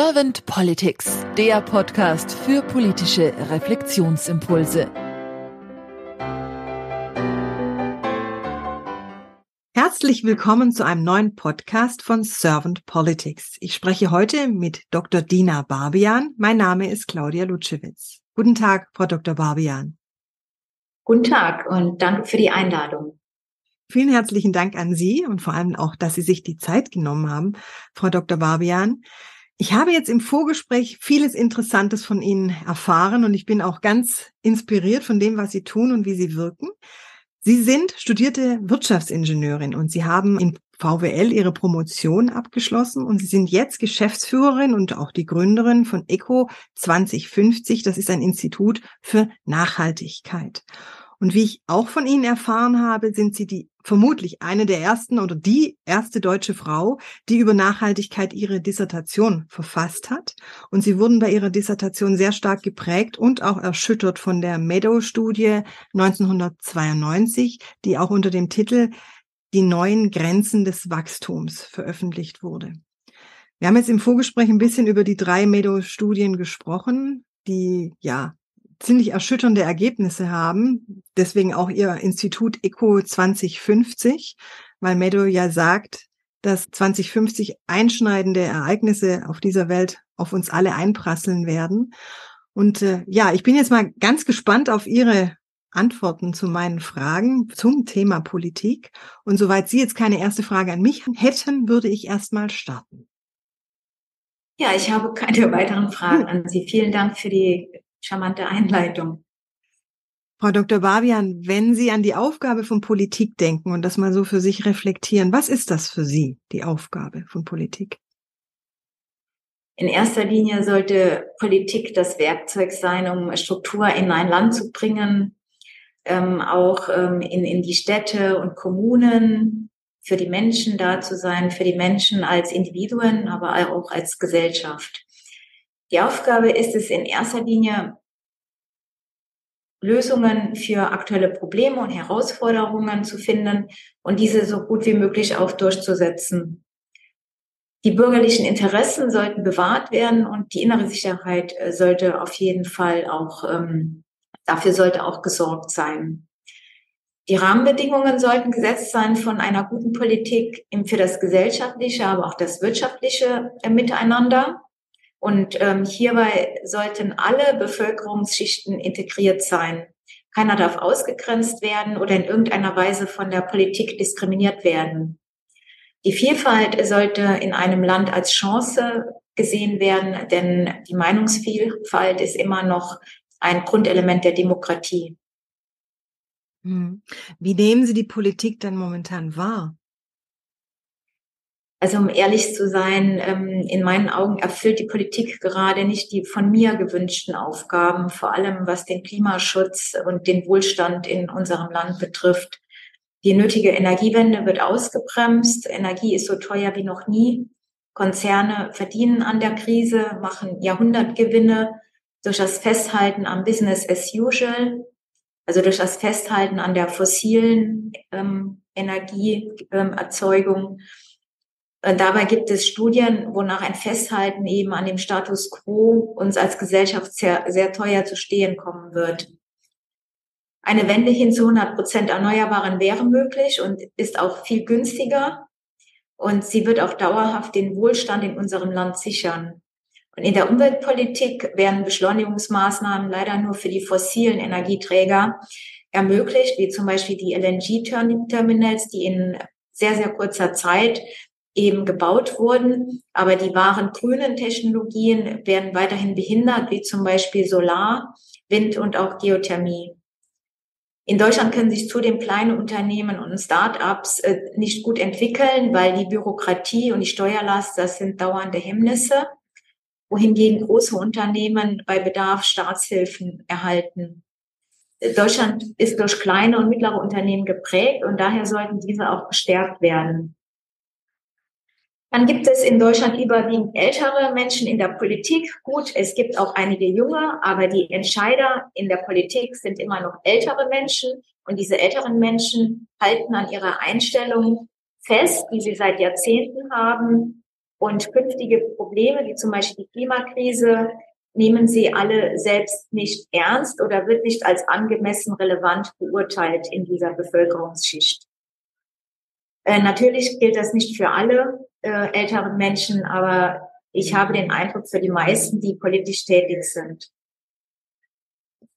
Servant Politics, der Podcast für politische Reflexionsimpulse. Herzlich willkommen zu einem neuen Podcast von Servant Politics. Ich spreche heute mit Dr. Dina Barbian. Mein Name ist Claudia Lutschewitz. Guten Tag, Frau Dr. Barbian. Guten Tag und danke für die Einladung. Vielen herzlichen Dank an Sie und vor allem auch, dass Sie sich die Zeit genommen haben, Frau Dr. Barbian. Ich habe jetzt im Vorgespräch vieles Interessantes von Ihnen erfahren und ich bin auch ganz inspiriert von dem, was Sie tun und wie Sie wirken. Sie sind studierte Wirtschaftsingenieurin und Sie haben in VWL Ihre Promotion abgeschlossen und Sie sind jetzt Geschäftsführerin und auch die Gründerin von ECO 2050. Das ist ein Institut für Nachhaltigkeit. Und wie ich auch von Ihnen erfahren habe, sind Sie die vermutlich eine der ersten oder die erste deutsche Frau, die über Nachhaltigkeit ihre Dissertation verfasst hat. Und Sie wurden bei Ihrer Dissertation sehr stark geprägt und auch erschüttert von der Meadow-Studie 1992, die auch unter dem Titel Die neuen Grenzen des Wachstums veröffentlicht wurde. Wir haben jetzt im Vorgespräch ein bisschen über die drei Meadow-Studien gesprochen, die ja ziemlich erschütternde Ergebnisse haben. Deswegen auch ihr Institut ECO 2050, weil Meadow ja sagt, dass 2050 einschneidende Ereignisse auf dieser Welt auf uns alle einprasseln werden. Und äh, ja, ich bin jetzt mal ganz gespannt auf Ihre Antworten zu meinen Fragen zum Thema Politik. Und soweit Sie jetzt keine erste Frage an mich hätten, würde ich erst mal starten. Ja, ich habe keine weiteren Fragen an Sie. Vielen Dank für die charmante Einleitung. Frau Dr. Babian, wenn Sie an die Aufgabe von Politik denken und das mal so für sich reflektieren, was ist das für Sie, die Aufgabe von Politik? In erster Linie sollte Politik das Werkzeug sein, um Struktur in ein Land zu bringen, ähm, auch ähm, in, in die Städte und Kommunen, für die Menschen da zu sein, für die Menschen als Individuen, aber auch als Gesellschaft. Die Aufgabe ist es in erster Linie, Lösungen für aktuelle Probleme und Herausforderungen zu finden und diese so gut wie möglich auch durchzusetzen. Die bürgerlichen Interessen sollten bewahrt werden und die innere Sicherheit äh, sollte auf jeden Fall auch, ähm, dafür sollte auch gesorgt sein. Die Rahmenbedingungen sollten gesetzt sein von einer guten Politik für das gesellschaftliche, aber auch das wirtschaftliche äh, Miteinander. Und ähm, hierbei sollten alle Bevölkerungsschichten integriert sein. Keiner darf ausgegrenzt werden oder in irgendeiner Weise von der Politik diskriminiert werden. Die Vielfalt sollte in einem Land als Chance gesehen werden, denn die Meinungsvielfalt ist immer noch ein Grundelement der Demokratie. Hm. Wie nehmen Sie die Politik denn momentan wahr? Also um ehrlich zu sein, ähm, in meinen Augen erfüllt die Politik gerade nicht die von mir gewünschten Aufgaben, vor allem was den Klimaschutz und den Wohlstand in unserem Land betrifft. Die nötige Energiewende wird ausgebremst. Energie ist so teuer wie noch nie. Konzerne verdienen an der Krise, machen Jahrhundertgewinne durch das Festhalten am Business as usual, also durch das Festhalten an der fossilen ähm, Energieerzeugung. Ähm, äh, dabei gibt es Studien, wonach ein Festhalten eben an dem Status quo uns als Gesellschaft sehr, sehr teuer zu stehen kommen wird. Eine Wende hin zu 100 Prozent Erneuerbaren wäre möglich und ist auch viel günstiger. Und sie wird auch dauerhaft den Wohlstand in unserem Land sichern. Und in der Umweltpolitik werden Beschleunigungsmaßnahmen leider nur für die fossilen Energieträger ermöglicht, wie zum Beispiel die LNG-Terminals, die in sehr, sehr kurzer Zeit eben gebaut wurden. Aber die wahren grünen Technologien werden weiterhin behindert, wie zum Beispiel Solar, Wind und auch Geothermie. In Deutschland können sich zudem kleine Unternehmen und Start-ups äh, nicht gut entwickeln, weil die Bürokratie und die Steuerlast, das sind dauernde Hemmnisse, wohingegen große Unternehmen bei Bedarf Staatshilfen erhalten. Deutschland ist durch kleine und mittlere Unternehmen geprägt und daher sollten diese auch gestärkt werden. Dann gibt es in Deutschland überwiegend ältere Menschen in der Politik. Gut, es gibt auch einige junge, aber die Entscheider in der Politik sind immer noch ältere Menschen. Und diese älteren Menschen halten an ihrer Einstellung fest, die sie seit Jahrzehnten haben. Und künftige Probleme, wie zum Beispiel die Klimakrise, nehmen sie alle selbst nicht ernst oder wird nicht als angemessen relevant beurteilt in dieser Bevölkerungsschicht. Äh, natürlich gilt das nicht für alle äh, älteren Menschen, aber ich habe den Eindruck für die meisten, die politisch tätig sind.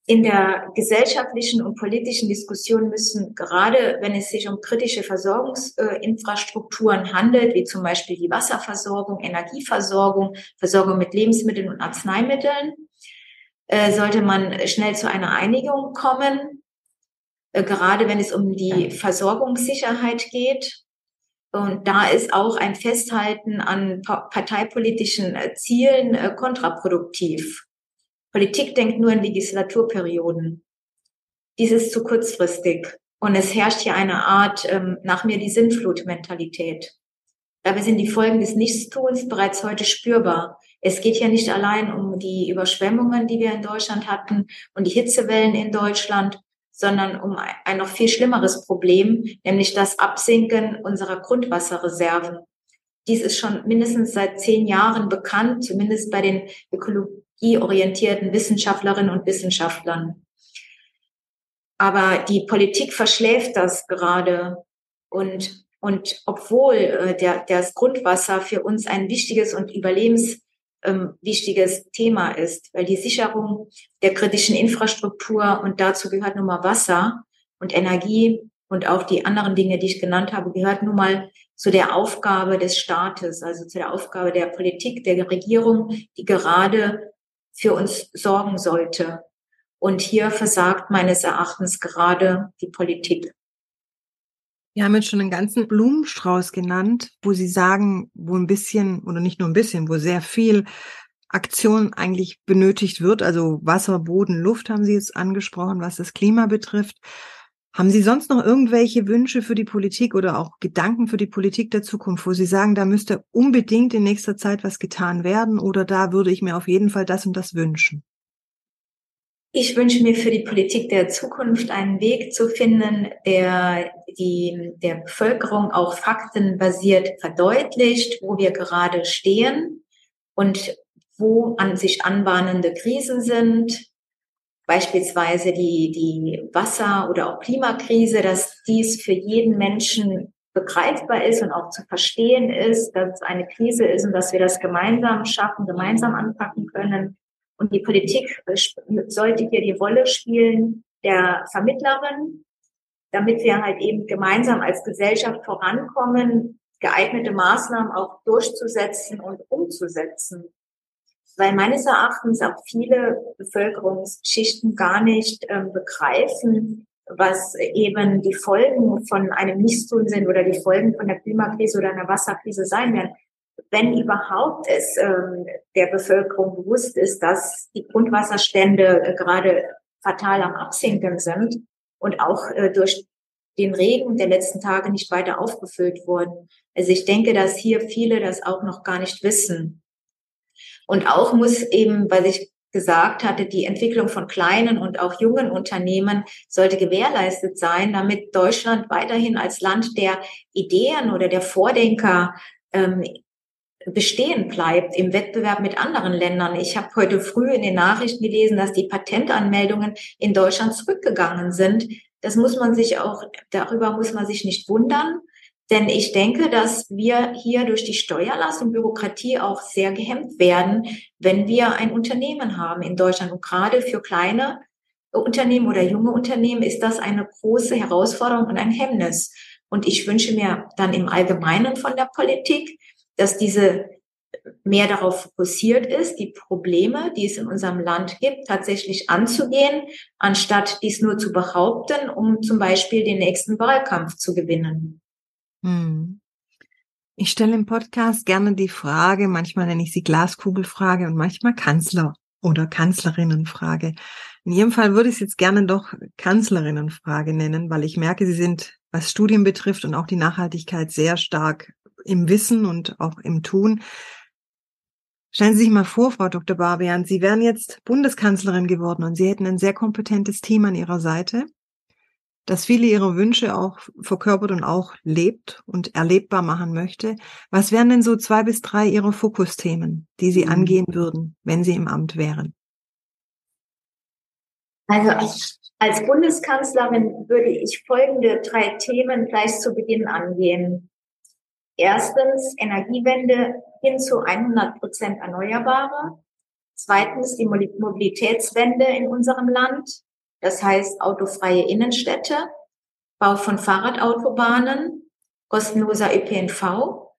In der gesellschaftlichen und politischen Diskussion müssen gerade, wenn es sich um kritische Versorgungsinfrastrukturen handelt, wie zum Beispiel die Wasserversorgung, Energieversorgung, Versorgung mit Lebensmitteln und Arzneimitteln, äh, sollte man schnell zu einer Einigung kommen, äh, gerade wenn es um die Versorgungssicherheit geht. Und da ist auch ein Festhalten an parteipolitischen äh, Zielen kontraproduktiv. Politik denkt nur in Legislaturperioden. Dies ist zu kurzfristig. Und es herrscht hier eine Art ähm, nach mir die Sinnflut-Mentalität. Dabei sind die Folgen des Nichtstuns bereits heute spürbar. Es geht hier nicht allein um die Überschwemmungen, die wir in Deutschland hatten und die Hitzewellen in Deutschland, sondern um ein noch viel schlimmeres Problem, nämlich das Absinken unserer Grundwasserreserven. Dies ist schon mindestens seit zehn Jahren bekannt, zumindest bei den Ökolo technologieorientierten Wissenschaftlerinnen und Wissenschaftlern. Aber die Politik verschläft das gerade. Und, und obwohl äh, der, das Grundwasser für uns ein wichtiges und überlebenswichtiges ähm, Thema ist, weil die Sicherung der kritischen Infrastruktur und dazu gehört nun mal Wasser und Energie und auch die anderen Dinge, die ich genannt habe, gehört nun mal zu der Aufgabe des Staates, also zu der Aufgabe der Politik, der Regierung, die gerade für uns sorgen sollte. Und hier versagt meines Erachtens gerade die Politik. Wir haben jetzt schon einen ganzen Blumenstrauß genannt, wo Sie sagen, wo ein bisschen oder nicht nur ein bisschen, wo sehr viel Aktion eigentlich benötigt wird. Also Wasser, Boden, Luft haben Sie jetzt angesprochen, was das Klima betrifft. Haben Sie sonst noch irgendwelche Wünsche für die Politik oder auch Gedanken für die Politik der Zukunft, wo Sie sagen, da müsste unbedingt in nächster Zeit was getan werden oder da würde ich mir auf jeden Fall das und das wünschen? Ich wünsche mir für die Politik der Zukunft einen Weg zu finden, der die der Bevölkerung auch faktenbasiert verdeutlicht, wo wir gerade stehen und wo an sich anbahnende Krisen sind, beispielsweise die, die Wasser- oder auch Klimakrise, dass dies für jeden Menschen begreifbar ist und auch zu verstehen ist, dass es eine Krise ist und dass wir das gemeinsam schaffen, gemeinsam anpacken können. Und die Politik sollte hier die Rolle spielen der Vermittlerin, damit wir halt eben gemeinsam als Gesellschaft vorankommen, geeignete Maßnahmen auch durchzusetzen und umzusetzen weil meines Erachtens auch viele Bevölkerungsschichten gar nicht ähm, begreifen, was eben die Folgen von einem Nichtstun sind oder die Folgen von der Klimakrise oder einer Wasserkrise sein werden. Wenn überhaupt es ähm, der Bevölkerung bewusst ist, dass die Grundwasserstände äh, gerade fatal am Absinken sind und auch äh, durch den Regen der letzten Tage nicht weiter aufgefüllt wurden. Also ich denke, dass hier viele das auch noch gar nicht wissen. Und auch muss eben, weil ich gesagt hatte, die Entwicklung von kleinen und auch jungen Unternehmen sollte gewährleistet sein, damit Deutschland weiterhin als Land der Ideen oder der Vordenker ähm, bestehen bleibt im Wettbewerb mit anderen Ländern. Ich habe heute früh in den Nachrichten gelesen, dass die Patentanmeldungen in Deutschland zurückgegangen sind. Das muss man sich auch, darüber muss man sich nicht wundern. Denn ich denke, dass wir hier durch die Steuerlast und Bürokratie auch sehr gehemmt werden, wenn wir ein Unternehmen haben in Deutschland. Und gerade für kleine Unternehmen oder junge Unternehmen ist das eine große Herausforderung und ein Hemmnis. Und ich wünsche mir dann im Allgemeinen von der Politik, dass diese mehr darauf fokussiert ist, die Probleme, die es in unserem Land gibt, tatsächlich anzugehen, anstatt dies nur zu behaupten, um zum Beispiel den nächsten Wahlkampf zu gewinnen. Hm. Ich stelle im Podcast gerne die Frage, manchmal nenne ich sie Glaskugelfrage und manchmal Kanzler oder Kanzlerinnenfrage. In Ihrem Fall würde ich es jetzt gerne doch Kanzlerinnenfrage nennen, weil ich merke, Sie sind, was Studien betrifft und auch die Nachhaltigkeit sehr stark im Wissen und auch im Tun. Stellen Sie sich mal vor, Frau Dr. Barbian, Sie wären jetzt Bundeskanzlerin geworden und Sie hätten ein sehr kompetentes Team an Ihrer Seite. das viele ihrer Wünsche auch verkörpert und auch lebt und erlebbar machen möchte. Was wären denn so zwei bis drei ihrer Fokusthemen, die Sie mhm. angehen würden, wenn Sie im Amt wären? Also als Bundeskanzlerin würde ich folgende drei Themen gleich zu Beginn angehen. Erstens Energiewende hin zu 100 Prozent Erneuerbare. Zweitens die Mobilitätswende in unserem Land. Das heißt autofreie Innenstädte, Bau von Fahrradautobahnen, kostenloser ÖPNV.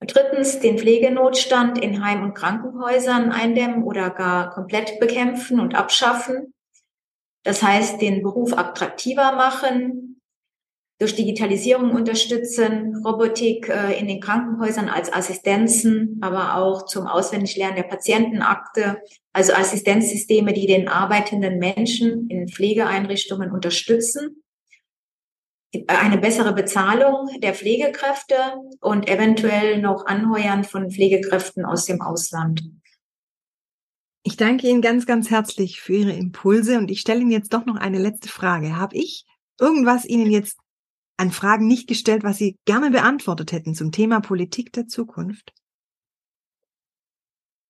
Drittens den Pflegenotstand in Heim- und Krankenhäusern eindämmen oder gar komplett bekämpfen und abschaffen. Das heißt, den Beruf attraktiver machen, durch Digitalisierung unterstützen, Robotik äh, in den Krankenhäusern als Assistenzen, aber auch zum Auswendiglernen der Patientenakte, also Assistenzsysteme, die den arbeitenden Menschen in Pflegeeinrichtungen unterstützen eine bessere Bezahlung der Pflegekräfte und eventuell noch Anheuern von Pflegekräften aus dem Ausland. Ich danke Ihnen ganz, ganz herzlich für Ihre Impulse und ich stelle Ihnen jetzt doch noch eine letzte Frage. Habe ich irgendwas Ihnen jetzt an Fragen nicht gestellt, was Sie gerne beantwortet hätten zum Thema Politik der Zukunft?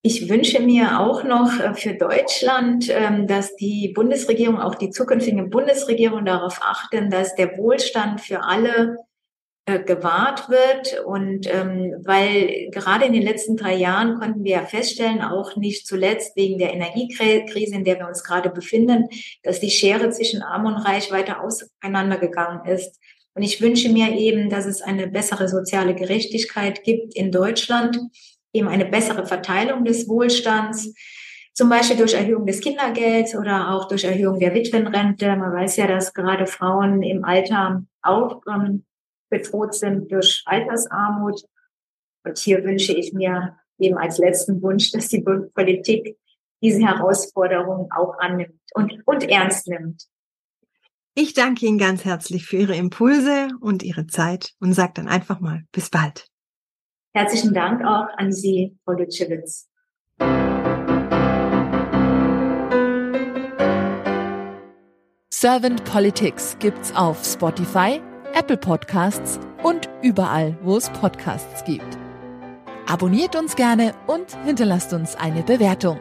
Ich wünsche mir auch noch äh, für Deutschland, ähm, dass die Bundesregierung, auch die zukünftige Bundesregierung darauf achten, dass der Wohlstand für alle äh, gewahrt wird. Und ähm, weil gerade in den letzten drei Jahren konnten wir ja feststellen, auch nicht zuletzt wegen der Energiekrise, in der wir uns gerade befinden, dass die Schere zwischen Arm und Reich weiter auseinandergegangen ist. Und ich wünsche mir eben, dass es eine bessere soziale Gerechtigkeit gibt in Deutschland eben eine bessere Verteilung des Wohlstands, zum Beispiel durch Erhöhung des Kindergelds oder auch durch Erhöhung der Witwenrente. Man weiß ja, dass gerade Frauen im Alter auch ähm, bedroht sind durch Altersarmut. Und hier wünsche ich mir eben als letzten Wunsch, dass die Politik diese Herausforderung auch annimmt und, und ernst nimmt. Ich danke Ihnen ganz herzlich für Ihre Impulse und Ihre Zeit und sage dann einfach mal bis bald. Herzlichen Dank auch an Sie, Frau Lütschewitz. Servant Politics gibt's auf Spotify, Apple Podcasts und überall, wo es Podcasts gibt. Abonniert uns gerne und hinterlasst uns eine Bewertung.